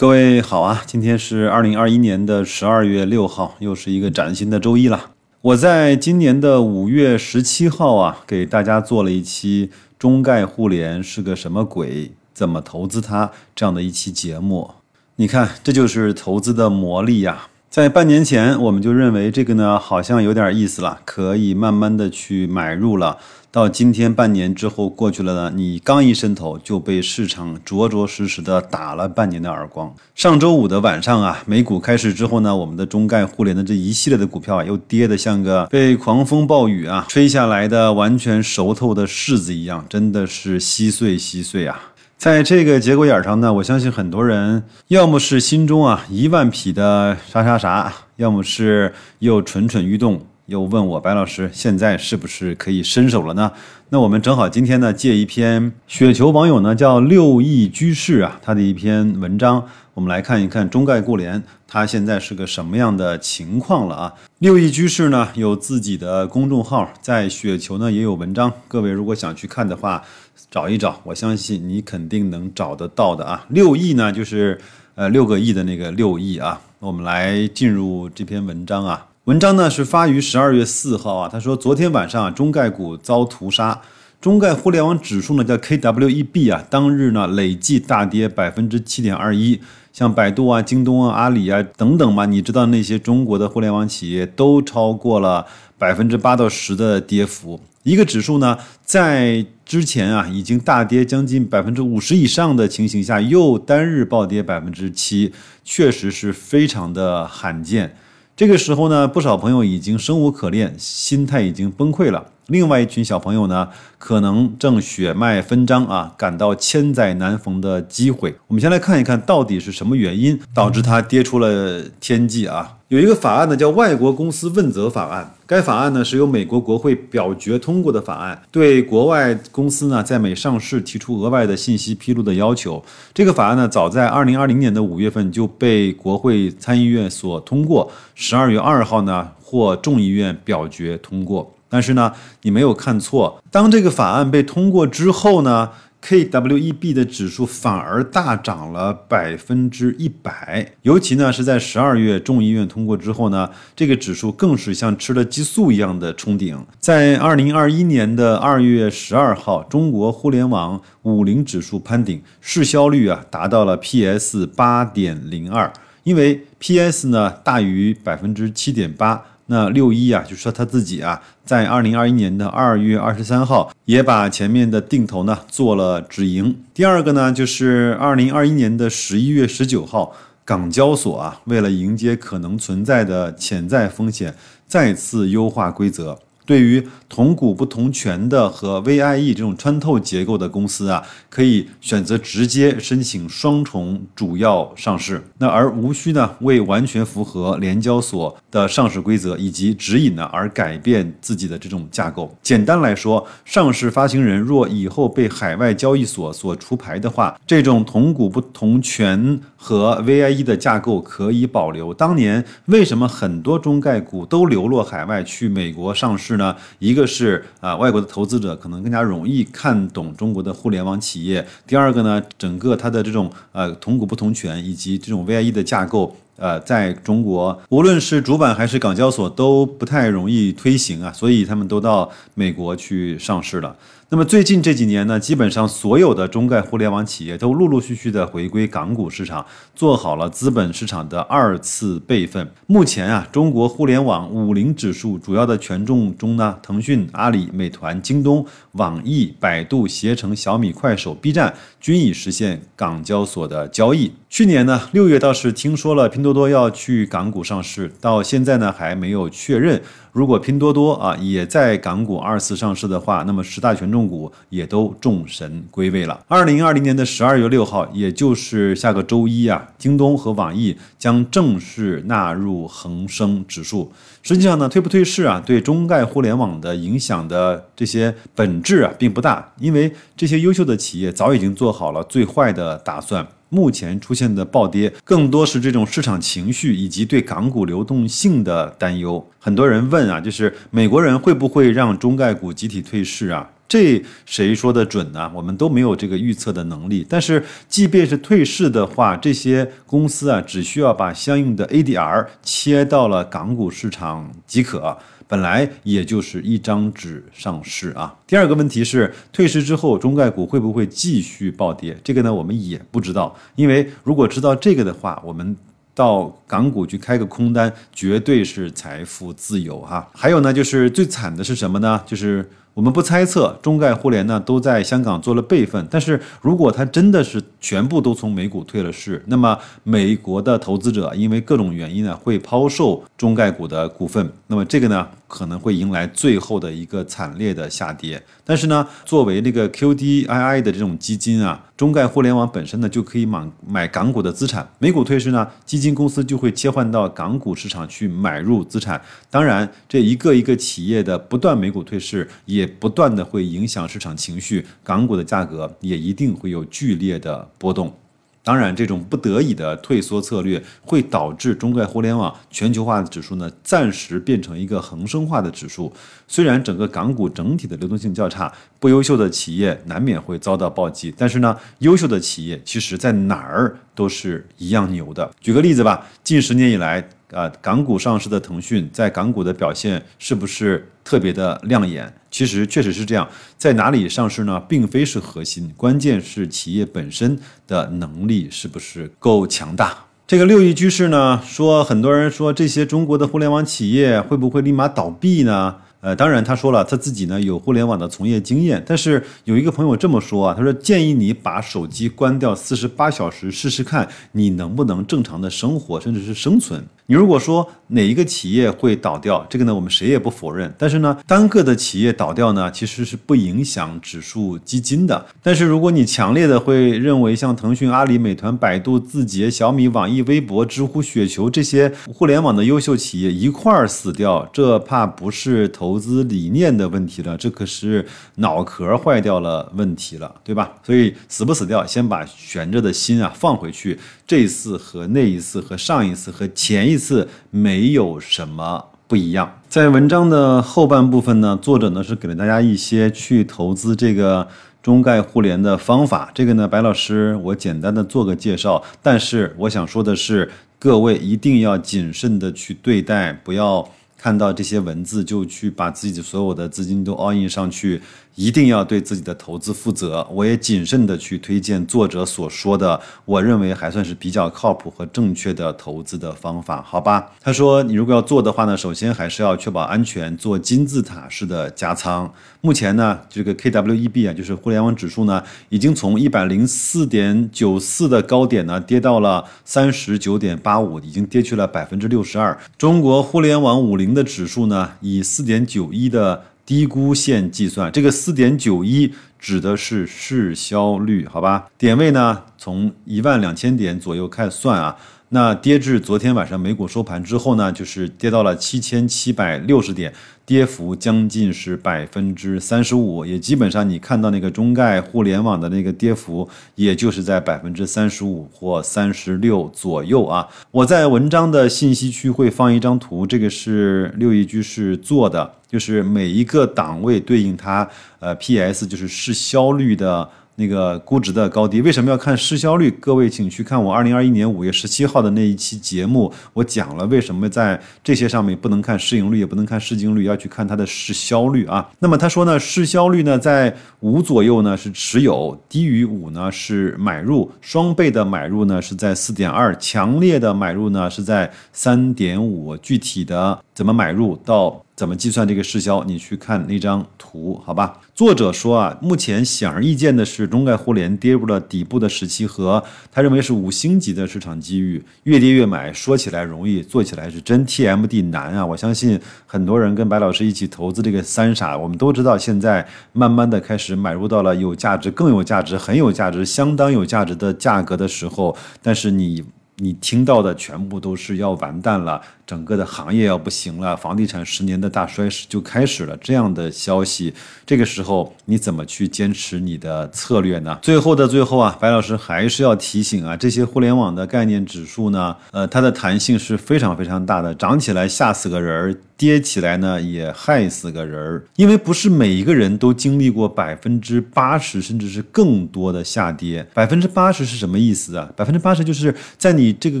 各位好啊，今天是二零二一年的十二月六号，又是一个崭新的周一了。我在今年的五月十七号啊，给大家做了一期中概互联是个什么鬼，怎么投资它这样的一期节目。你看，这就是投资的魔力呀。在半年前，我们就认为这个呢好像有点意思了，可以慢慢的去买入了。到今天半年之后过去了呢，你刚一伸头就被市场着着实实的打了半年的耳光。上周五的晚上啊，美股开市之后呢，我们的中概互联的这一系列的股票啊，又跌得像个被狂风暴雨啊吹下来的完全熟透的柿子一样，真的是稀碎稀碎啊！在这个节骨眼上呢，我相信很多人要么是心中啊一万匹的啥啥啥，要么是又蠢蠢欲动。又问我白老师，现在是不是可以伸手了呢？那我们正好今天呢，借一篇雪球网友呢叫六亿居士啊，他的一篇文章，我们来看一看中概互联它现在是个什么样的情况了啊？六亿居士呢有自己的公众号，在雪球呢也有文章，各位如果想去看的话，找一找，我相信你肯定能找得到的啊。六亿呢就是呃六个亿的那个六亿啊，我们来进入这篇文章啊。文章呢是发于十二月四号啊，他说昨天晚上啊中概股遭屠杀，中概互联网指数呢叫 KWEB 啊，当日呢累计大跌百分之七点二一，像百度啊、京东啊、阿里啊等等嘛，你知道那些中国的互联网企业都超过了百分之八到十的跌幅，一个指数呢在之前啊已经大跌将近百分之五十以上的情形下，又单日暴跌百分之七，确实是非常的罕见。这个时候呢，不少朋友已经生无可恋，心态已经崩溃了。另外一群小朋友呢，可能正血脉纷张啊，感到千载难逢的机会。我们先来看一看到底是什么原因导致它跌出了天际啊？有一个法案呢，叫《外国公司问责法案》。该法案呢是由美国国会表决通过的法案，对国外公司呢在美上市提出额外的信息披露的要求。这个法案呢早在二零二零年的五月份就被国会参议院所通过，十二月二号呢获众议院表决通过。但是呢，你没有看错，当这个法案被通过之后呢？KWEB 的指数反而大涨了百分之一百，尤其呢是在十二月众议院通过之后呢，这个指数更是像吃了激素一样的冲顶。在二零二一年的二月十二号，中国互联网五零指数攀顶，市销率啊达到了 PS 八点零二，因为 PS 呢大于百分之七点八。那六一啊，就说他自己啊，在二零二一年的二月二十三号，也把前面的定投呢做了止盈。第二个呢，就是二零二一年的十一月十九号，港交所啊，为了迎接可能存在的潜在风险，再次优化规则。对于同股不同权的和 VIE 这种穿透结构的公司啊，可以选择直接申请双重主要上市，那而无需呢为完全符合联交所的上市规则以及指引呢而改变自己的这种架构。简单来说，上市发行人若以后被海外交易所所除牌的话，这种同股不同权和 VIE 的架构可以保留。当年为什么很多中概股都流落海外去美国上市？呢，一个是啊，外国的投资者可能更加容易看懂中国的互联网企业；第二个呢，整个它的这种呃同股不同权以及这种 VIE 的架构，呃，在中国无论是主板还是港交所都不太容易推行啊，所以他们都到美国去上市了。那么最近这几年呢，基本上所有的中概互联网企业都陆陆续续的回归港股市场，做好了资本市场的二次备份。目前啊，中国互联网五零指数主要的权重中呢，腾讯、阿里、美团、京东、网易、百度、携程、小米、快手、B 站均已实现港交所的交易。去年呢，六月倒是听说了拼多多要去港股上市，到现在呢还没有确认。如果拼多多啊也在港股二次上市的话，那么十大权重股也都众神归位了。二零二零年的十二月六号，也就是下个周一啊，京东和网易将正式纳入恒生指数。实际上呢，退不退市啊，对中概互联网的影响的这些本质啊，并不大，因为这些优秀的企业早已经做好了最坏的打算。目前出现的暴跌，更多是这种市场情绪以及对港股流动性的担忧。很多人问啊，就是美国人会不会让中概股集体退市啊？这谁说的准呢？我们都没有这个预测的能力。但是即便是退市的话，这些公司啊，只需要把相应的 ADR 切到了港股市场即可。本来也就是一张纸上市啊。第二个问题是，退市之后中概股会不会继续暴跌？这个呢，我们也不知道。因为如果知道这个的话，我们到港股去开个空单，绝对是财富自由哈。还有呢，就是最惨的是什么呢？就是我们不猜测中概互联呢都在香港做了备份，但是如果它真的是全部都从美股退了市，那么美国的投资者因为各种原因呢会抛售中概股的股份，那么这个呢？可能会迎来最后的一个惨烈的下跌，但是呢，作为那个 QDII 的这种基金啊，中概互联网本身呢就可以买买港股的资产，美股退市呢，基金公司就会切换到港股市场去买入资产。当然，这一个一个企业的不断美股退市，也不断的会影响市场情绪，港股的价格也一定会有剧烈的波动。当然，这种不得已的退缩策略会导致中概互联网全球化的指数呢暂时变成一个恒生化的指数。虽然整个港股整体的流动性较差，不优秀的企业难免会遭到暴击，但是呢，优秀的企业其实在哪儿都是一样牛的。举个例子吧，近十年以来。啊，港股上市的腾讯在港股的表现是不是特别的亮眼？其实确实是这样，在哪里上市呢？并非是核心，关键是企业本身的能力是不是够强大。这个六亿居士呢，说很多人说这些中国的互联网企业会不会立马倒闭呢？呃，当然，他说了他自己呢有互联网的从业经验，但是有一个朋友这么说啊，他说建议你把手机关掉四十八小时试试看，你能不能正常的生活，甚至是生存。你如果说哪一个企业会倒掉，这个呢我们谁也不否认，但是呢单个的企业倒掉呢其实是不影响指数基金的。但是如果你强烈的会认为像腾讯、阿里、美团、百度、字节、小米、网易、微博、知乎、雪球这些互联网的优秀企业一块儿死掉，这怕不是投。资理念的问题了，这可是脑壳坏掉了问题了，对吧？所以死不死掉，先把悬着的心啊放回去。这一次和那一次和上一次和前一次没有什么不一样。在文章的后半部分呢，作者呢是给了大家一些去投资这个中概互联的方法。这个呢，白老师我简单的做个介绍，但是我想说的是，各位一定要谨慎的去对待，不要。看到这些文字就去把自己的所有的资金都 all in 上去。一定要对自己的投资负责。我也谨慎的去推荐作者所说的，我认为还算是比较靠谱和正确的投资的方法，好吧？他说，你如果要做的话呢，首先还是要确保安全，做金字塔式的加仓。目前呢，这个 KWEB 啊，就是互联网指数呢，已经从一百零四点九四的高点呢，跌到了三十九点八五，已经跌去了百分之六十二。中国互联网五零的指数呢，以四点九一的。低估线计算，这个四点九一指的是市销率，好吧？点位呢，从一万两千点左右开始算啊。那跌至昨天晚上美股收盘之后呢，就是跌到了七千七百六十点，跌幅将近是百分之三十五，也基本上你看到那个中概互联网的那个跌幅，也就是在百分之三十五或三十六左右啊。我在文章的信息区会放一张图，这个是六亿居士做的，就是每一个档位对应它呃 PS，就是市销率的。那个估值的高低，为什么要看市销率？各位请去看我二零二一年五月十七号的那一期节目，我讲了为什么在这些上面不能看市盈率，也不能看市净率，要去看它的市销率啊。那么他说呢，市销率呢在五左右呢是持有，低于五呢是买入，双倍的买入呢是在四点二，强烈的买入呢是在三点五。具体的怎么买入到？怎么计算这个市销？你去看那张图，好吧？作者说啊，目前显而易见的是中概互联跌入了底部的时期和他认为是五星级的市场机遇，越跌越买。说起来容易，做起来是真 TMD 难啊！我相信很多人跟白老师一起投资这个三傻，我们都知道现在慢慢的开始买入到了有价值、更有价值、很有价值、相当有价值的价格的时候，但是你。你听到的全部都是要完蛋了，整个的行业要不行了，房地产十年的大衰势就开始了这样的消息。这个时候你怎么去坚持你的策略呢？最后的最后啊，白老师还是要提醒啊，这些互联网的概念指数呢，呃，它的弹性是非常非常大的，涨起来吓死个人儿。跌起来呢，也害死个人儿，因为不是每一个人都经历过百分之八十甚至是更多的下跌。百分之八十是什么意思啊？百分之八十就是在你这个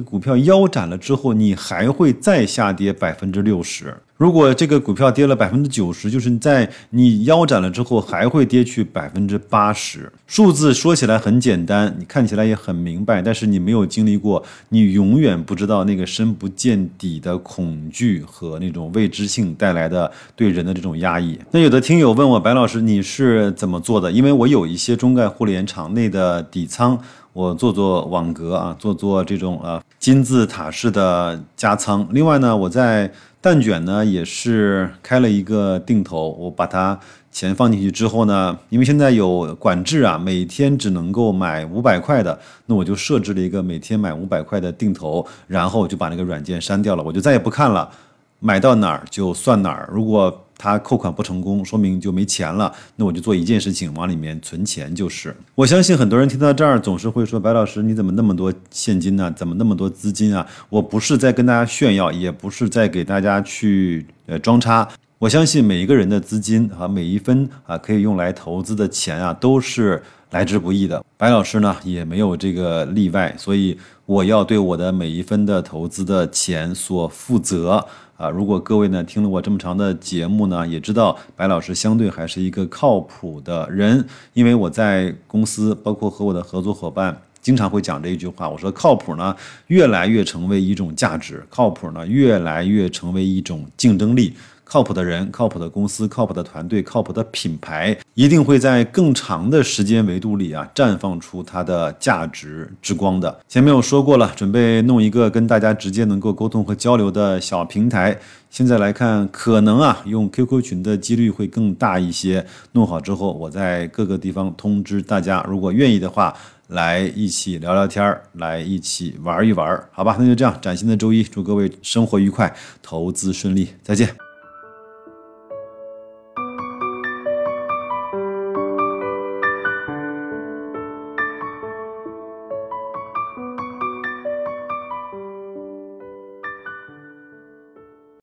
股票腰斩了之后，你还会再再下跌百分之六十。如果这个股票跌了百分之九十，就是在你腰斩了之后还会跌去百分之八十。数字说起来很简单，你看起来也很明白，但是你没有经历过，你永远不知道那个深不见底的恐惧和那种未知性带来的对人的这种压抑。那有的听友问我，白老师你是怎么做的？因为我有一些中概互联场内的底仓，我做做网格啊，做做这种呃金字塔式的加仓。另外呢，我在蛋卷呢也是开了一个定投，我把它钱放进去之后呢，因为现在有管制啊，每天只能够买五百块的，那我就设置了一个每天买五百块的定投，然后就把那个软件删掉了，我就再也不看了，买到哪儿就算哪儿，如果。他扣款不成功，说明就没钱了。那我就做一件事情，往里面存钱就是。我相信很多人听到这儿，总是会说：“白老师，你怎么那么多现金呢？怎么那么多资金啊？”我不是在跟大家炫耀，也不是在给大家去呃装叉。我相信每一个人的资金和每一分啊可以用来投资的钱啊，都是来之不易的。白老师呢也没有这个例外，所以我要对我的每一分的投资的钱所负责。啊，如果各位呢听了我这么长的节目呢，也知道白老师相对还是一个靠谱的人，因为我在公司，包括和我的合作伙伴，经常会讲这一句话，我说靠谱呢，越来越成为一种价值，靠谱呢，越来越成为一种竞争力。靠谱的人、靠谱的公司、靠谱的团队、靠谱的品牌，一定会在更长的时间维度里啊，绽放出它的价值之光的。前面我说过了，准备弄一个跟大家直接能够沟通和交流的小平台。现在来看，可能啊，用 QQ 群的几率会更大一些。弄好之后，我在各个地方通知大家，如果愿意的话，来一起聊聊天儿，来一起玩一玩，好吧？那就这样，崭新的周一，祝各位生活愉快，投资顺利，再见。